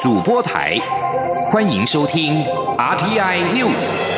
主播台，欢迎收听 RTI News。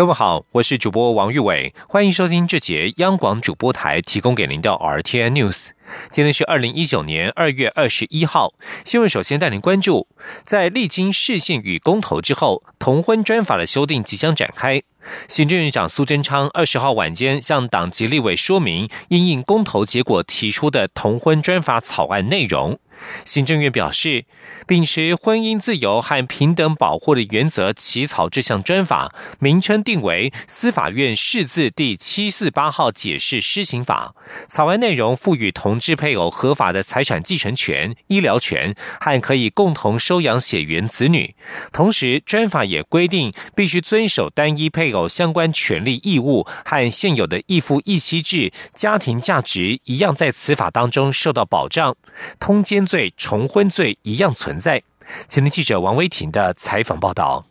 各位好，我是主播王玉伟，欢迎收听这节央广主播台提供给您的 RTN News。今天是二零一九年二月二十一号，新闻首先带您关注，在历经市县与公投之后，同婚专法的修订即将展开。行政院长苏贞昌二十号晚间向党籍立委说明，因应公投结果提出的同婚专法草案内容。行政院表示，秉持婚姻自由和平等保护的原则起草这项专法，名称定为《司法院释字第七四八号解释施行法》。草案内容赋予同志配偶合法的财产继承权、医疗权和可以共同收养血缘子女。同时，专法也规定必须遵守单一配偶相关权利义务，和现有的一夫一妻制、家庭价值一样，在此法当中受到保障。通奸罪、重婚罪一样存在。前天记者王威婷的采访报道。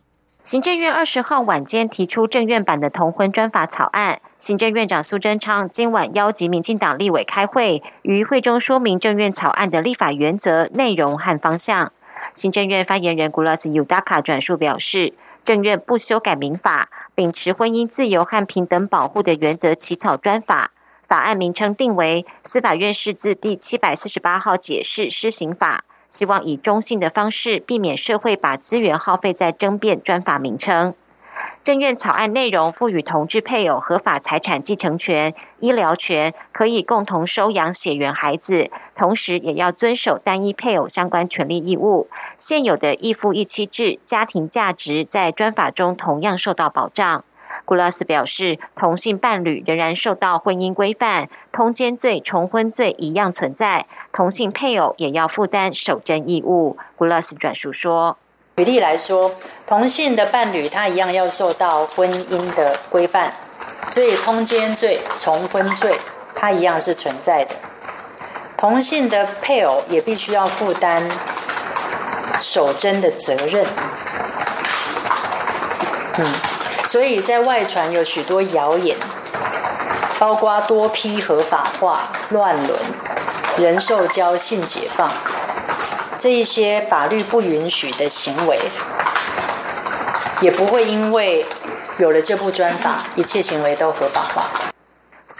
行政院二十号晚间提出政院版的同婚专法草案，行政院长苏贞昌今晚邀集民进党立委开会，于会中说明政院草案的立法原则、内容和方向。行政院发言人古拉斯尤达卡转述表示，政院不修改民法，秉持婚姻自由和平等保护的原则起草专法，法案名称定为《司法院释字第七百四十八号解释施行法》。希望以中性的方式，避免社会把资源耗费在争辩专法名称。政院草案内容赋予同志配偶合法财产继承权、医疗权，可以共同收养血缘孩子，同时也要遵守单一配偶相关权利义务。现有的一夫一妻制、家庭价值在专法中同样受到保障。古拉斯表示，同性伴侣仍然受到婚姻规范，通奸罪、重婚罪一样存在，同性配偶也要负担守贞义务。古拉斯转述说：“举例来说，同性的伴侣他一样要受到婚姻的规范，所以通奸罪、重婚罪他一样是存在的。同性的配偶也必须要负担守贞的责任。”嗯。所以在外传有许多谣言，包括多批合法化、乱伦、人兽交、性解放这一些法律不允许的行为，也不会因为有了这部专法，一切行为都合法化。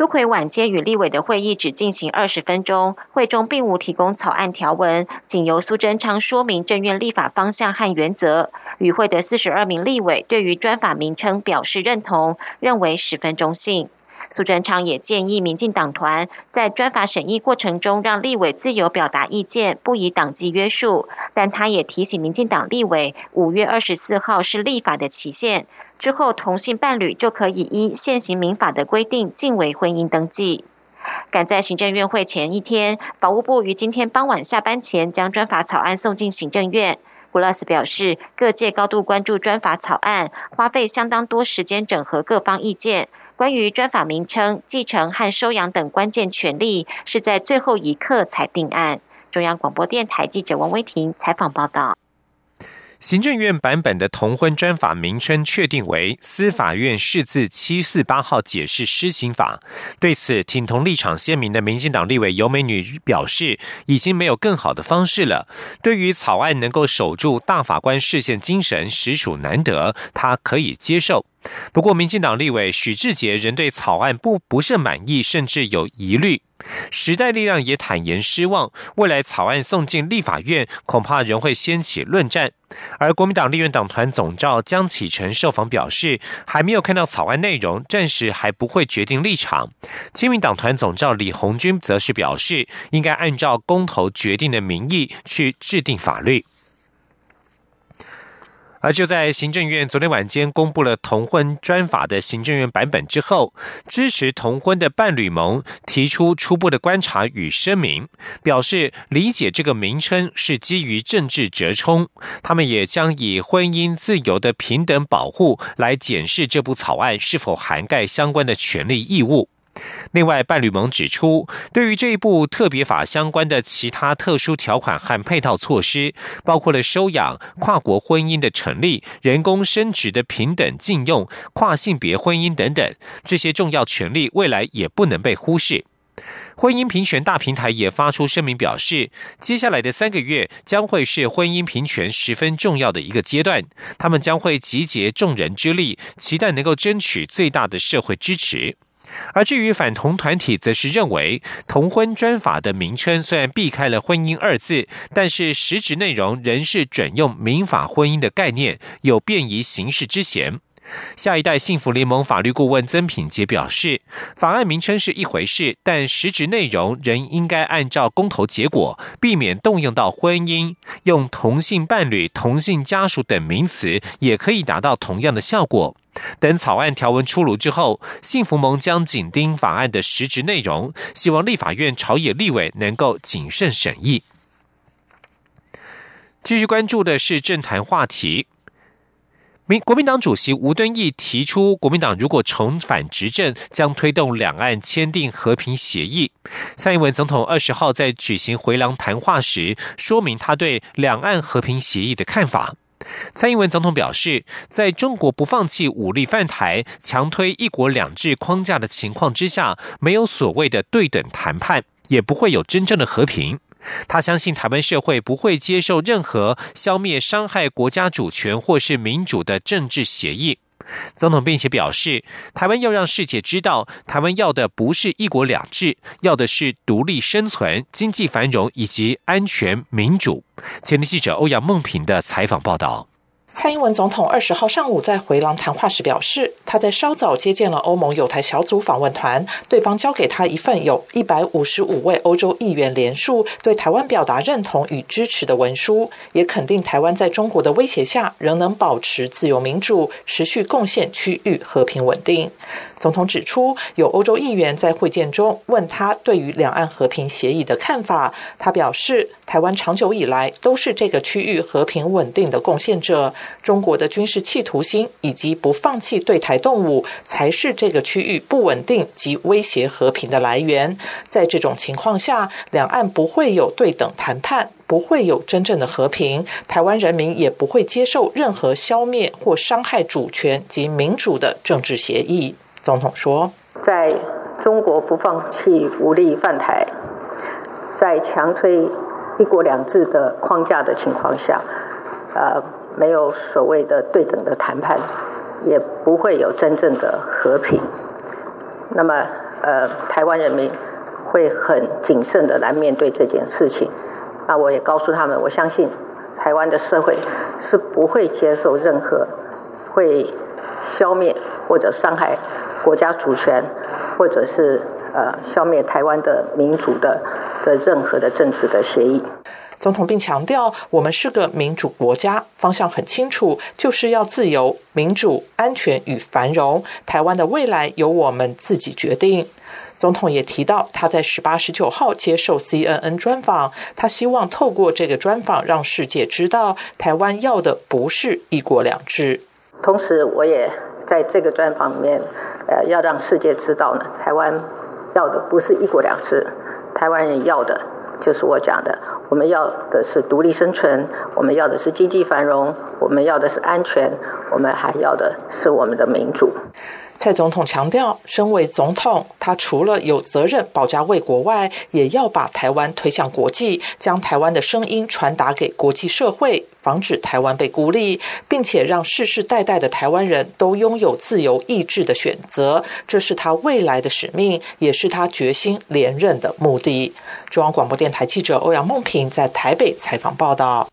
苏奎晚间与立委的会议只进行二十分钟，会中并无提供草案条文，仅由苏贞昌说明政院立法方向和原则。与会的四十二名立委对于专法名称表示认同，认为十分中性。苏贞昌也建议民进党团在专法审议过程中，让立委自由表达意见，不以党纪约束。但他也提醒民进党立委，五月二十四号是立法的期限，之后同性伴侣就可以依现行民法的规定，进为婚姻登记。赶在行政院会前一天，法务部于今天傍晚下班前将专法草案送进行政院。古拉斯表示，各界高度关注专法草案，花费相当多时间整合各方意见。关于专法名称、继承和收养等关键权利，是在最后一刻才定案。中央广播电台记者王威婷采访报道。行政院版本的同婚专法名称确定为《司法院释字七四八号解释施行法》。对此，挺同立场鲜明的民进党立委尤美女表示，已经没有更好的方式了。对于草案能够守住大法官视线精神，实属难得，她可以接受。不过，民进党立委许志杰仍对草案不不甚满意，甚至有疑虑。时代力量也坦言失望，未来草案送进立法院，恐怕仍会掀起论战。而国民党立院党团总召江启臣受访表示，还没有看到草案内容，暂时还不会决定立场。亲民党团总召李红军则是表示，应该按照公投决定的民意去制定法律。而就在行政院昨天晚间公布了同婚专法的行政院版本之后，支持同婚的伴侣盟提出初步的观察与声明，表示理解这个名称是基于政治折冲，他们也将以婚姻自由的平等保护来检视这部草案是否涵盖相关的权利义务。另外，伴侣盟指出，对于这一部特别法相关的其他特殊条款和配套措施，包括了收养、跨国婚姻的成立、人工生殖的平等禁用、跨性别婚姻等等，这些重要权利未来也不能被忽视。婚姻平权大平台也发出声明表示，接下来的三个月将会是婚姻平权十分重要的一个阶段，他们将会集结众人之力，期待能够争取最大的社会支持。而至于反同团体，则是认为同婚专法的名称虽然避开了“婚姻”二字，但是实质内容仍是准用民法婚姻的概念，有便宜行事之嫌。下一代幸福联盟法律顾问曾品杰表示，法案名称是一回事，但实质内容仍应该按照公投结果，避免动用到婚姻，用同性伴侣、同性家属等名词，也可以达到同样的效果。等草案条文出炉之后，幸福盟将紧盯法案的实质内容，希望立法院朝野立委能够谨慎审议。继续关注的是政坛话题。民国民党主席吴敦义提出，国民党如果重返执政，将推动两岸签订和平协议。蔡英文总统二十号在举行回廊谈话时，说明他对两岸和平协议的看法。蔡英文总统表示，在中国不放弃武力犯台、强推一国两制框架的情况之下，没有所谓的对等谈判，也不会有真正的和平。他相信台湾社会不会接受任何消灭、伤害国家主权或是民主的政治协议。总统并且表示，台湾要让世界知道，台湾要的不是一国两制，要的是独立生存、经济繁荣以及安全民主。前天记者欧阳梦平的采访报道。蔡英文总统二十号上午在回廊谈话时表示，他在稍早接见了欧盟友台小组访问团，对方交给他一份有一百五十五位欧洲议员联署对台湾表达认同与支持的文书，也肯定台湾在中国的威胁下仍能保持自由民主，持续贡献区域和平稳定。总统指出，有欧洲议员在会见中问他对于两岸和平协议的看法，他表示，台湾长久以来都是这个区域和平稳定的贡献者。中国的军事企图心以及不放弃对台动武，才是这个区域不稳定及威胁和平的来源。在这种情况下，两岸不会有对等谈判，不会有真正的和平。台湾人民也不会接受任何消灭或伤害主权及民主的政治协议。总统说：“在中国不放弃武力犯台，在强推一国两制的框架的情况下，呃。”没有所谓的对等的谈判，也不会有真正的和平。那么，呃，台湾人民会很谨慎的来面对这件事情。那我也告诉他们，我相信台湾的社会是不会接受任何会消灭或者伤害国家主权，或者是呃消灭台湾的民主的的任何的政治的协议。总统并强调，我们是个民主国家，方向很清楚，就是要自由、民主、安全与繁荣。台湾的未来由我们自己决定。总统也提到，他在十八、十九号接受 CNN 专访，他希望透过这个专访，让世界知道，台湾要的不是一国两制。同时，我也在这个专访里面，呃，要让世界知道呢，台湾要的不是一国两制，台湾人要的。就是我讲的，我们要的是独立生存，我们要的是经济繁荣，我们要的是安全，我们还要的是我们的民主。蔡总统强调，身为总统，他除了有责任保家卫国外，也要把台湾推向国际，将台湾的声音传达给国际社会，防止台湾被孤立，并且让世世代代的台湾人都拥有自由意志的选择。这是他未来的使命，也是他决心连任的目的。中央广播电台记者欧阳梦平在台北采访报道。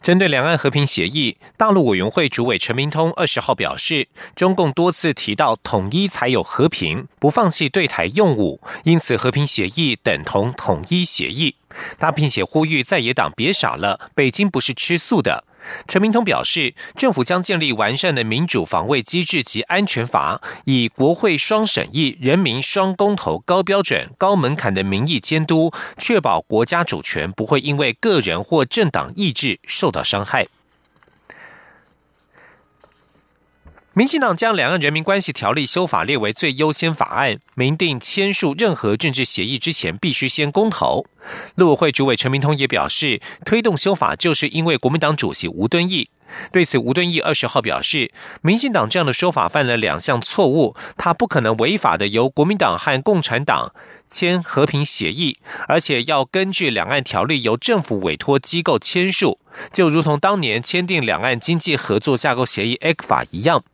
针对两岸和平协议，大陆委员会主委陈明通二十号表示，中共多次提到统一才有和平，不放弃对台用武，因此和平协议等同统一协议。他并且呼吁在野党别傻了，北京不是吃素的。陈明通表示，政府将建立完善的民主防卫机制及安全法，以国会双审议、人民双公投高标准、高门槛的民意监督，确保国家主权不会因为个人或政党意志受到伤害。民进党将《两岸人民关系条例》修法列为最优先法案，明定签署任何政治协议之前必须先公投。陆委会主委陈明通也表示，推动修法就是因为国民党主席吴敦义。对此，吴敦义二十号表示，民进党这样的说法犯了两项错误，他不可能违法的由国民党和共产党签和平协议，而且要根据两岸条例由政府委托机构签署，就如同当年签订两岸经济合作架构协议 （ECFA） 一样。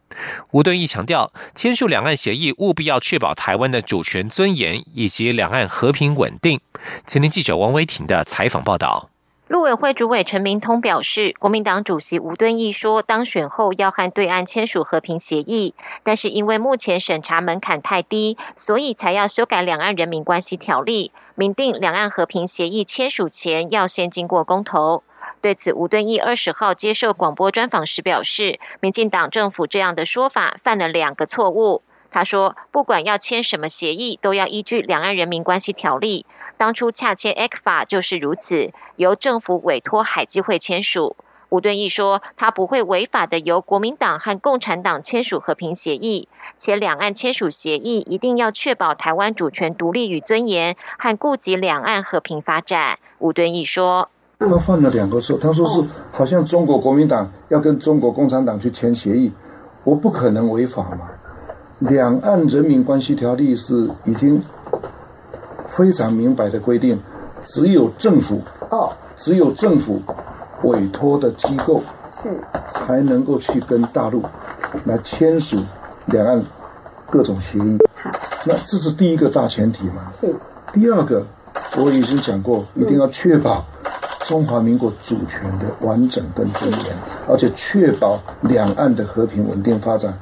吴敦义强调，签署两岸协议务必要确保台湾的主权尊严以及两岸和平稳定。前天记者王维婷的采访报道。陆委会主委陈明通表示，国民党主席吴敦义说，当选后要和对岸签署和平协议，但是因为目前审查门槛太低，所以才要修改两岸人民关系条例，明定两岸和平协议签署前要先经过公投。对此，吴敦义二十号接受广播专访时表示，民进党政府这样的说法犯了两个错误。他说，不管要签什么协议，都要依据两岸人民关系条例。当初洽签 ECFA 就是如此，由政府委托海基会签署。吴敦义说，他不会违法的由国民党和共产党签署和平协议，且两岸签署协议一定要确保台湾主权独立与尊严，和顾及两岸和平发展。吴敦义说，他犯了两个错，他说是好像中国国民党要跟中国共产党去签协议，我不可能违法嘛。两岸人民关系条例是已经。非常明白的规定，只有政府哦，只有政府委托的机构是才能够去跟大陆来签署两岸各种协议。好，那这是第一个大前提嘛？是。第二个，我已经讲过，一定要确保中华民国主权的完整跟尊严，而且确保两岸的和平稳定发展。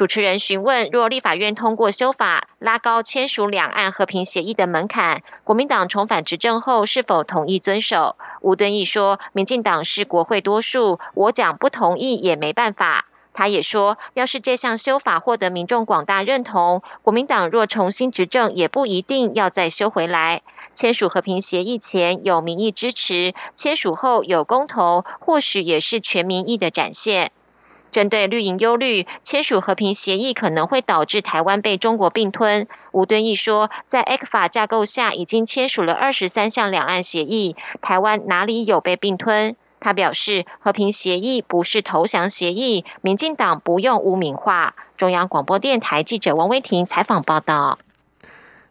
主持人询问：若立法院通过修法，拉高签署两岸和平协议的门槛，国民党重返执政后是否同意遵守？吴敦义说：“民进党是国会多数，我讲不同意也没办法。”他也说：“要是这项修法获得民众广大认同，国民党若重新执政，也不一定要再修回来。签署和平协议前有民意支持，签署后有公投，或许也是全民意的展现。”针对绿营忧虑，签署和平协议可能会导致台湾被中国并吞。吴敦义说，在 ECFA 架构下，已经签署了二十三项两岸协议，台湾哪里有被并吞？他表示，和平协议不是投降协议，民进党不用污名化。中央广播电台记者王威婷采访报道。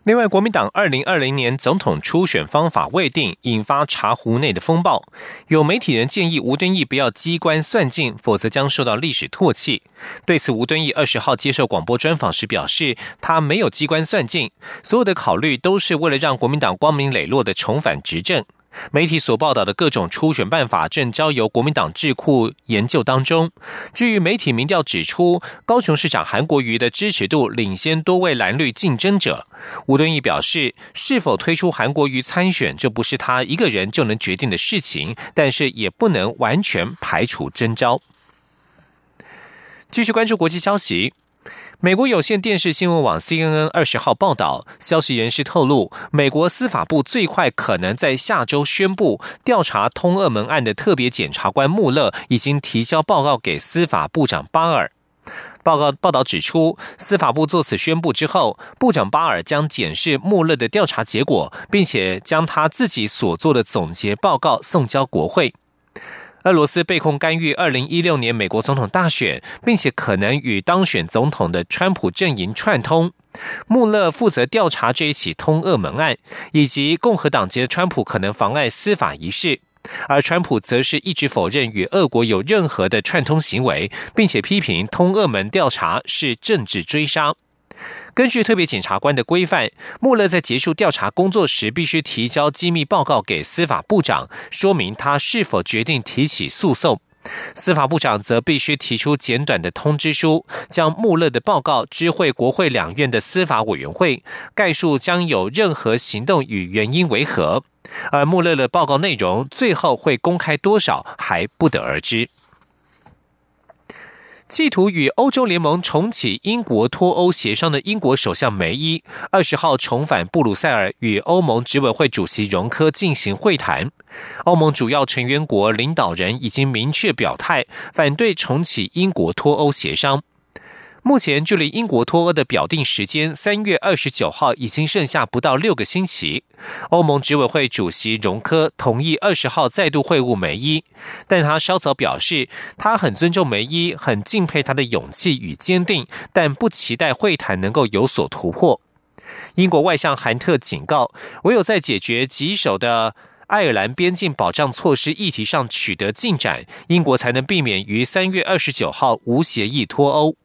另外，国民党二零二零年总统初选方法未定，引发茶壶内的风暴。有媒体人建议吴敦义不要机关算尽，否则将受到历史唾弃。对此，吴敦义二十号接受广播专访时表示，他没有机关算尽，所有的考虑都是为了让国民党光明磊落的重返执政。媒体所报道的各种初选办法正交由国民党智库研究当中。至于媒体民调指出，高雄市长韩国瑜的支持度领先多位蓝绿竞争者，吴敦义表示，是否推出韩国瑜参选，这不是他一个人就能决定的事情，但是也不能完全排除征召。继续关注国际消息。美国有线电视新闻网 CNN 二十号报道，消息人士透露，美国司法部最快可能在下周宣布，调查通俄门案的特别检察官穆勒已经提交报告给司法部长巴尔。报告报道指出，司法部作此宣布之后，部长巴尔将检视穆勒的调查结果，并且将他自己所做的总结报告送交国会。俄罗斯被控干预二零一六年美国总统大选，并且可能与当选总统的川普阵营串通。穆勒负责调查这一起通俄门案，以及共和党籍的川普可能妨碍司法仪式，而川普则是一直否认与俄国有任何的串通行为，并且批评通俄门调查是政治追杀。根据特别检察官的规范，穆勒在结束调查工作时，必须提交机密报告给司法部长，说明他是否决定提起诉讼。司法部长则必须提出简短的通知书，将穆勒的报告知会国会两院的司法委员会，概述将有任何行动与原因为何。而穆勒的报告内容最后会公开多少，还不得而知。企图与欧洲联盟重启英国脱欧协商的英国首相梅伊，二十号重返布鲁塞尔，与欧盟执委会主席容科进行会谈。欧盟主要成员国领导人已经明确表态，反对重启英国脱欧协商。目前距离英国脱欧的表定时间三月二十九号已经剩下不到六个星期。欧盟执委会主席容科同意二十号再度会晤梅伊，但他稍早表示，他很尊重梅伊，很敬佩他的勇气与坚定，但不期待会谈能够有所突破。英国外相韩特警告，唯有在解决棘手的爱尔兰边境保障措施议题上取得进展，英国才能避免于三月二十九号无协议脱欧。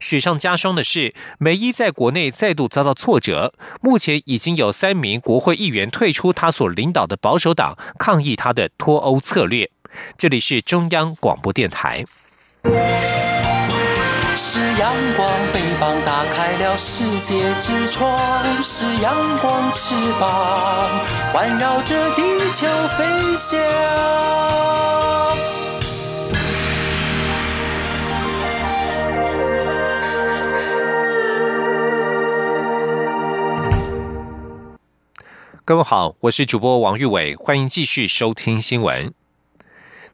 雪上加霜的是，梅伊在国内再度遭到挫折。目前已经有三名国会议员退出他所领导的保守党，抗议他的脱欧策略。这里是中央广播电台。是阳光，翅膀打开了世界之窗；是阳光，翅膀环绕着地球飞翔。各位好，我是主播王玉伟，欢迎继续收听新闻。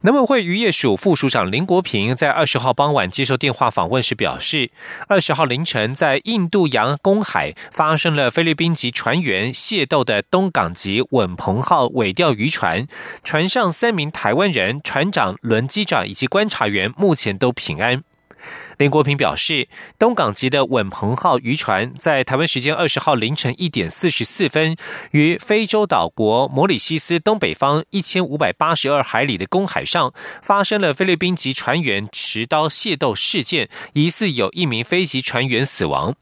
农委会渔业署副署长林国平在二十号傍晚接受电话访问时表示，二十号凌晨在印度洋公海发生了菲律宾籍船员械斗的东港籍稳鹏号尾钓渔船，船上三名台湾人，船长、轮机长以及观察员目前都平安。林国平表示，东港籍的稳鹏号渔船在台湾时间二十号凌晨一点四十四分，于非洲岛国摩里西斯东北方一千五百八十二海里的公海上，发生了菲律宾籍船员持刀械斗事件，疑似有一名飞机船员死亡。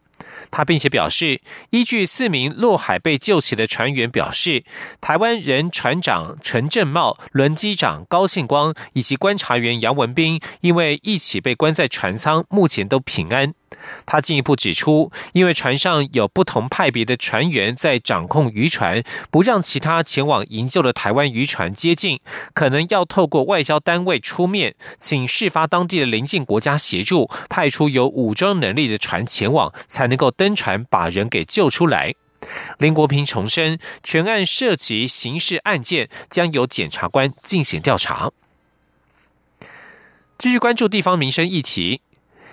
他并且表示，依据四名落海被救起的船员表示，台湾人船长陈正茂、轮机长高信光以及观察员杨文斌，因为一起被关在船舱，目前都平安。他进一步指出，因为船上有不同派别的船员在掌控渔船，不让其他前往营救的台湾渔船接近，可能要透过外交单位出面，请事发当地的邻近国家协助，派出有武装能力的船前往，才能够登船把人给救出来。林国平重申，全案涉及刑事案件，将由检察官进行调查。继续关注地方民生议题。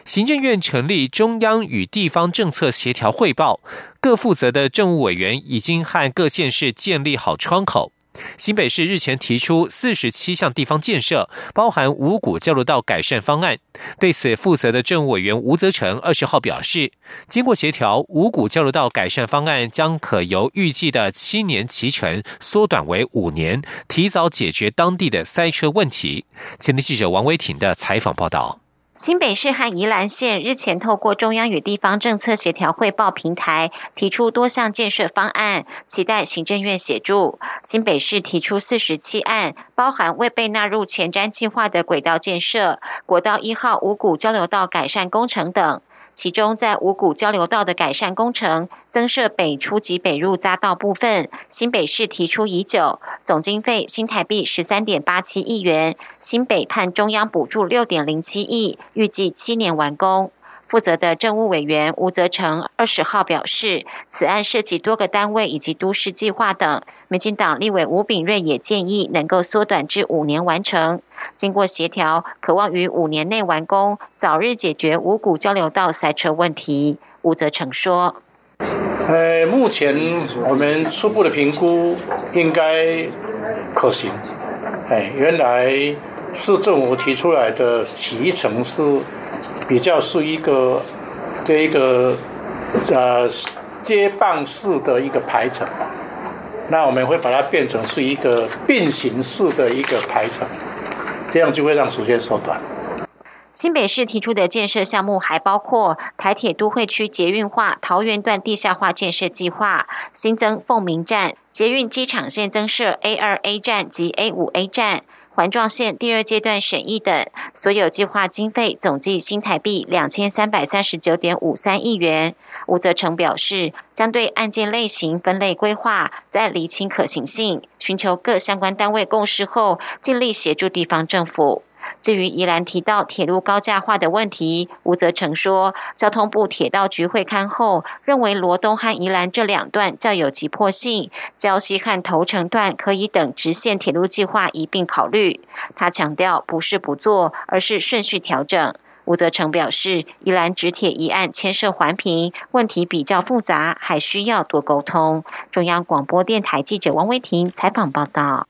行政院成立中央与地方政策协调汇报，各负责的政务委员已经和各县市建立好窗口。新北市日前提出四十七项地方建设，包含五股交流道改善方案。对此，负责的政务委员吴泽成二十号表示，经过协调，五股交流道改善方案将可由预计的七年期成，缩短为五年，提早解决当地的塞车问题。前天记者王维挺的采访报道。新北市和宜兰县日前透过中央与地方政策协调汇报平台，提出多项建设方案，期待行政院协助。新北市提出四十七案，包含未被纳入前瞻计划的轨道建设、国道一号五股交流道改善工程等。其中，在五股交流道的改善工程、增设北初级北入匝道部分，新北市提出已久，总经费新台币十三点八七亿元，新北盼中央补助六点零七亿，预计七年完工。负责的政务委员吴泽成二十号表示，此案涉及多个单位以及都市计划等。民进党立委吴炳瑞也建议能够缩短至五年完成。经过协调，渴望于五年内完工，早日解决五股交流道塞车问题。吴泽成说：“呃，目前我们初步的评估应该可行。哎，原来市政府提出来的提成是。”比较是一个这一个呃接棒式的一个排程，那我们会把它变成是一个并行式的一个排程，这样就会让时间缩短。新北市提出的建设项目还包括台铁都会区捷运化桃园段地下化建设计划，新增凤鸣站、捷运机场线增设 A 二 A 站及 A 五 A 站。环状线第二阶段审议等，所有计划经费总计新台币两千三百三十九点五三亿元。吴泽成表示，将对案件类型分类规划，在厘清可行性，寻求各相关单位共识后，尽力协助地方政府。至于宜兰提到铁路高架化的问题，吴泽成说，交通部铁道局会勘后认为罗东和宜兰这两段较有急迫性，礁溪和头城段可以等直线铁路计划一并考虑。他强调，不是不做，而是顺序调整。吴泽成表示，宜兰直铁一案牵涉环评，问题比较复杂，还需要多沟通。中央广播电台记者王维婷采访报道。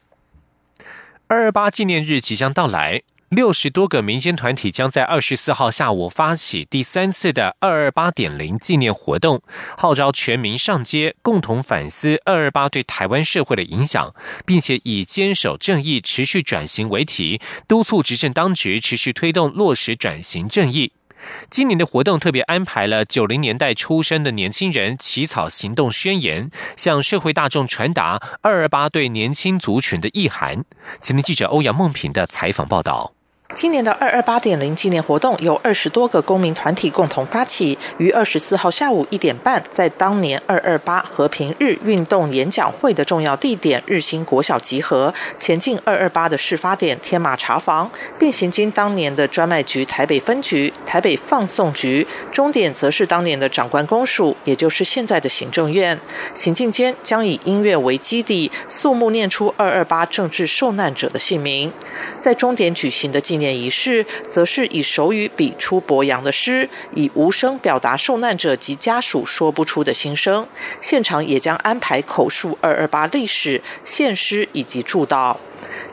二二八纪念日即将到来。六十多个民间团体将在二十四号下午发起第三次的“二二八点零”纪念活动，号召全民上街，共同反思“二二八”对台湾社会的影响，并且以坚守正义、持续转型为题，督促执政当局持续推动落实转型正义。今年的活动特别安排了九零年代出生的年轻人起草行动宣言，向社会大众传达“二二八”对年轻族群的意涵。今天记者欧阳梦平的采访报道。今年的二二八点零纪念活动由二十多个公民团体共同发起，于二十四号下午一点半，在当年二二八和平日运动演讲会的重要地点日新国小集合，前进二二八的事发点天马茶房，并行经当年的专卖局台北分局、台北放送局，终点则是当年的长官公署，也就是现在的行政院。行进间将以音乐为基底，肃穆念出二二八政治受难者的姓名。在终点举行的纪念仪式，则是以手语比出博洋的诗，以无声表达受难者及家属说不出的心声。现场也将安排口述二二八历史、献诗以及祝祷。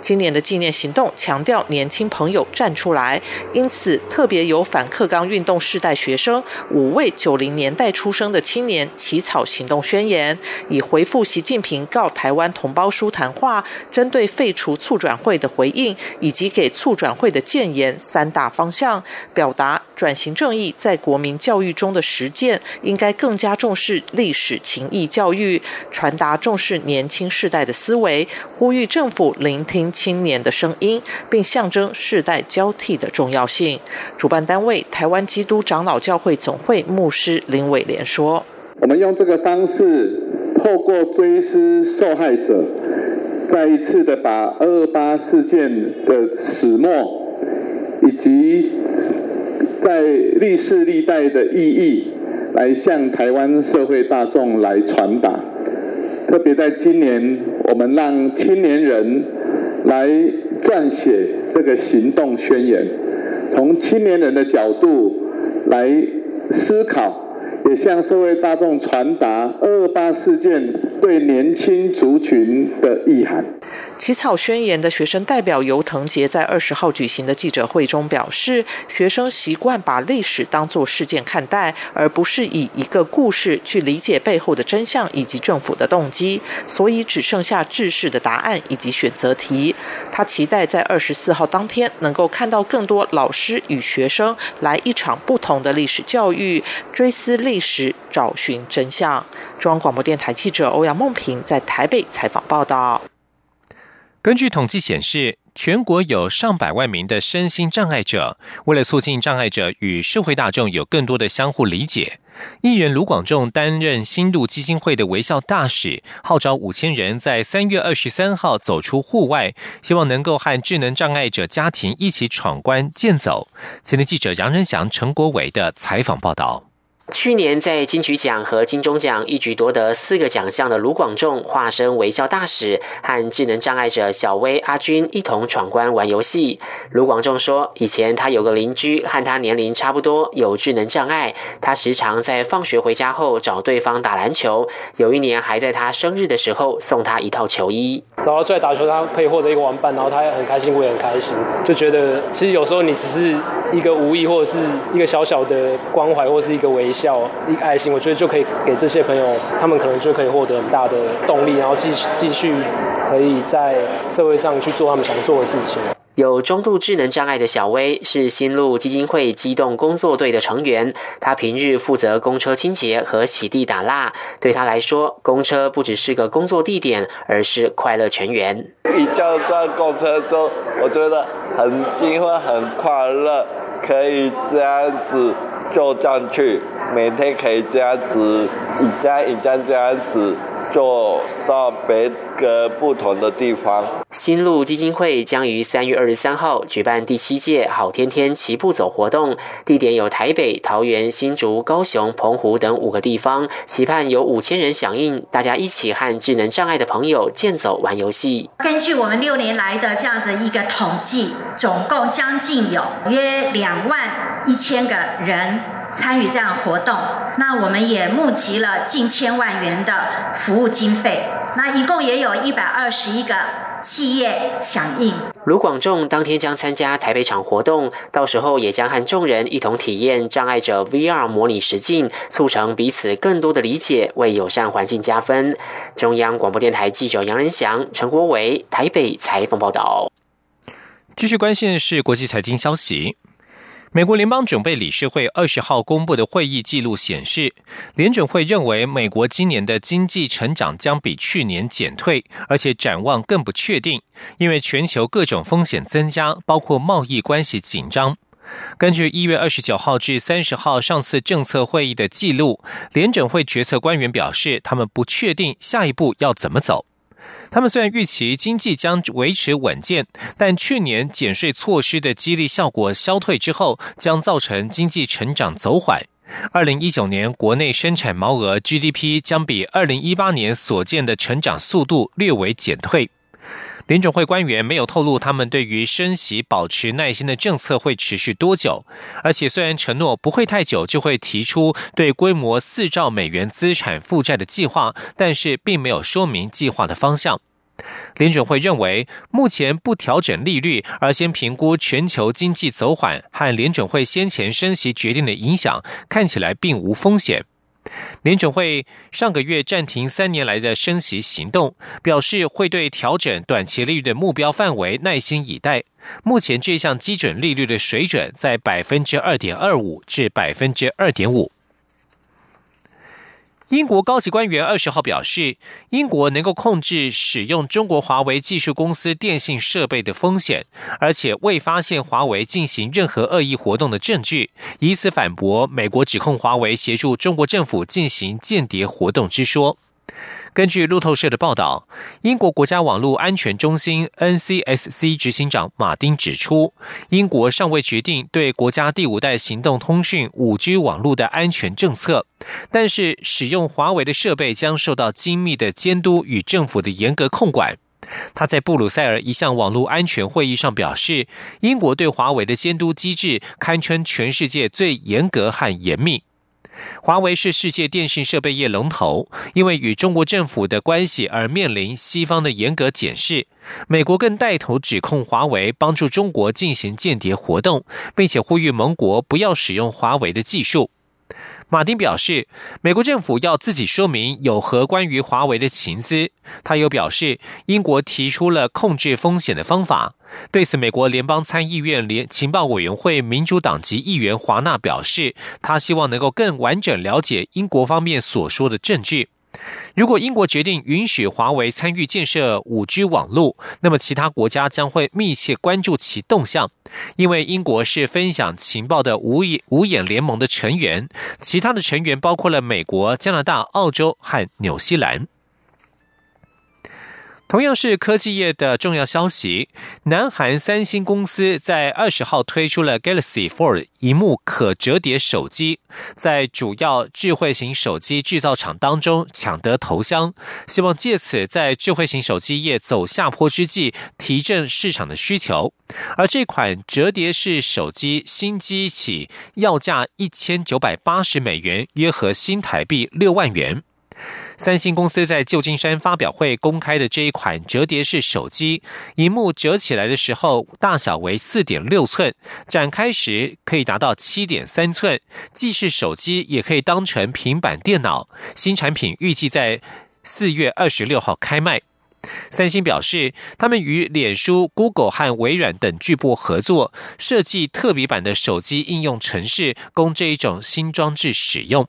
今年的纪念行动强调年轻朋友站出来，因此特别由反克刚运动世代学生五位九零年代出生的青年起草行动宣言，以回复习近平告台湾同胞书谈话、针对废除促转会的回应，以及给促转会的建言三大方向，表达转型正义在国民教育中的实践应该更加重视历史情谊教育，传达重视年轻世代的思维，呼吁政府聆听。青年的声音，并象征世代交替的重要性。主办单位台湾基督长老教会总会牧师林伟莲说：“我们用这个方式，透过追思受害者，再一次的把二八事件的始末，以及在历世历代的意义，来向台湾社会大众来传达。特别在今年，我们让青年人。”来撰写这个行动宣言，从青年人的角度来思考，也向社会大众传达二二八事件对年轻族群的意涵。起草宣言的学生代表尤腾杰在二十号举行的记者会中表示，学生习惯把历史当作事件看待，而不是以一个故事去理解背后的真相以及政府的动机，所以只剩下制式的答案以及选择题。他期待在二十四号当天能够看到更多老师与学生来一场不同的历史教育，追思历史，找寻真相。中央广播电台记者欧阳梦平在台北采访报道。根据统计显示，全国有上百万名的身心障碍者。为了促进障碍者与社会大众有更多的相互理解，议员卢广仲担任新路基金会的微笑大使，号召五千人在三月二十三号走出户外，希望能够和智能障碍者家庭一起闯关健走。前天记者杨仁祥、陈国伟的采访报道。去年在金曲奖和金钟奖一举夺得四个奖项的卢广仲，化身微笑大使，和智能障碍者小薇、阿军一同闯关玩游戏。卢广仲说，以前他有个邻居和他年龄差不多，有智能障碍，他时常在放学回家后找对方打篮球。有一年还在他生日的时候送他一套球衣。找他出来打球，他可以获得一个玩伴，然后他也很开心，我也很开心，就觉得其实有时候你只是一个无意或者是一个小小的关怀，或是一个微。笑一个爱心，我觉得就可以给这些朋友，他们可能就可以获得很大的动力，然后继继续可以在社会上去做他们想做的事情。有中度智能障碍的小薇是新路基金会机动工作队的成员，他平日负责公车清洁和洗地打蜡。对他来说，公车不只是个工作地点，而是快乐全员。一叫上公车中，我觉得很兴奋、很快乐，可以这样子坐上去。每天可以这样子，一家一家这样子做到别个不同的地方。新路基金会将于三月二十三号举办第七届好天天齐步走活动，地点有台北、桃园、新竹、高雄、澎湖等五个地方，期盼有五千人响应，大家一起和智能障碍的朋友健走玩游戏。根据我们六年来的这样子一个统计，总共将近有约两万一千个人参与这样活动，那我们也募集了近千万元的服务经费，那一共也有一百二十一个。企业响应。卢广仲当天将参加台北场活动，到时候也将和众人一同体验障碍者 VR 模拟实境，促成彼此更多的理解，为友善环境加分。中央广播电台记者杨仁祥、陈国伟台北采访报道。继续关心的是国际财经消息。美国联邦准备理事会二十号公布的会议记录显示，联准会认为美国今年的经济成长将比去年减退，而且展望更不确定，因为全球各种风险增加，包括贸易关系紧张。根据一月二十九号至三十号上次政策会议的记录，联准会决策官员表示，他们不确定下一步要怎么走。他们虽然预期经济将维持稳健，但去年减税措施的激励效果消退之后，将造成经济成长走缓。二零一九年国内生产毛额 GDP 将比二零一八年所见的成长速度略为减退。联总会官员没有透露他们对于升息保持耐心的政策会持续多久，而且虽然承诺不会太久就会提出对规模四兆美元资产负债的计划，但是并没有说明计划的方向。联准会认为，目前不调整利率，而先评估全球经济走缓和联准会先前升息决定的影响，看起来并无风险。联准会上个月暂停三年来的升息行动，表示会对调整短期利率的目标范围耐心以待。目前这项基准利率的水准在百分之二点二五至百分之二点五。英国高级官员二十号表示，英国能够控制使用中国华为技术公司电信设备的风险，而且未发现华为进行任何恶意活动的证据，以此反驳美国指控华为协助中国政府进行间谍活动之说。根据路透社的报道，英国国家网络安全中心 （NCSC） 执行长马丁指出，英国尚未决定对国家第五代行动通讯 5G 网络的安全政策，但是使用华为的设备将受到精密的监督与政府的严格控管。他在布鲁塞尔一项网络安全会议上表示，英国对华为的监督机制堪称全世界最严格和严密。华为是世界电信设备业龙头，因为与中国政府的关系而面临西方的严格检视。美国更带头指控华为帮助中国进行间谍活动，并且呼吁盟国不要使用华为的技术。马丁表示，美国政府要自己说明有何关于华为的情资。他又表示，英国提出了控制风险的方法。对此，美国联邦参议院联情报委员会民主党籍议员华纳表示，他希望能够更完整了解英国方面所说的证据。如果英国决定允许华为参与建设 5G 网络，那么其他国家将会密切关注其动向，因为英国是分享情报的五眼五眼联盟的成员，其他的成员包括了美国、加拿大、澳洲和纽西兰。同样是科技业的重要消息，南韩三星公司在二十号推出了 Galaxy Fold 一幕可折叠手机，在主要智慧型手机制造厂当中抢得头香，希望借此在智慧型手机业走下坡之际提振市场的需求。而这款折叠式手机新机起要价一千九百八十美元，约合新台币六万元。三星公司在旧金山发表会公开的这一款折叠式手机，荧幕折起来的时候大小为四点六寸，展开时可以达到七点三寸，既是手机也可以当成平板电脑。新产品预计在四月二十六号开卖。三星表示，他们与脸书、Google 和微软等巨擘合作，设计特别版的手机应用程式，供这一种新装置使用。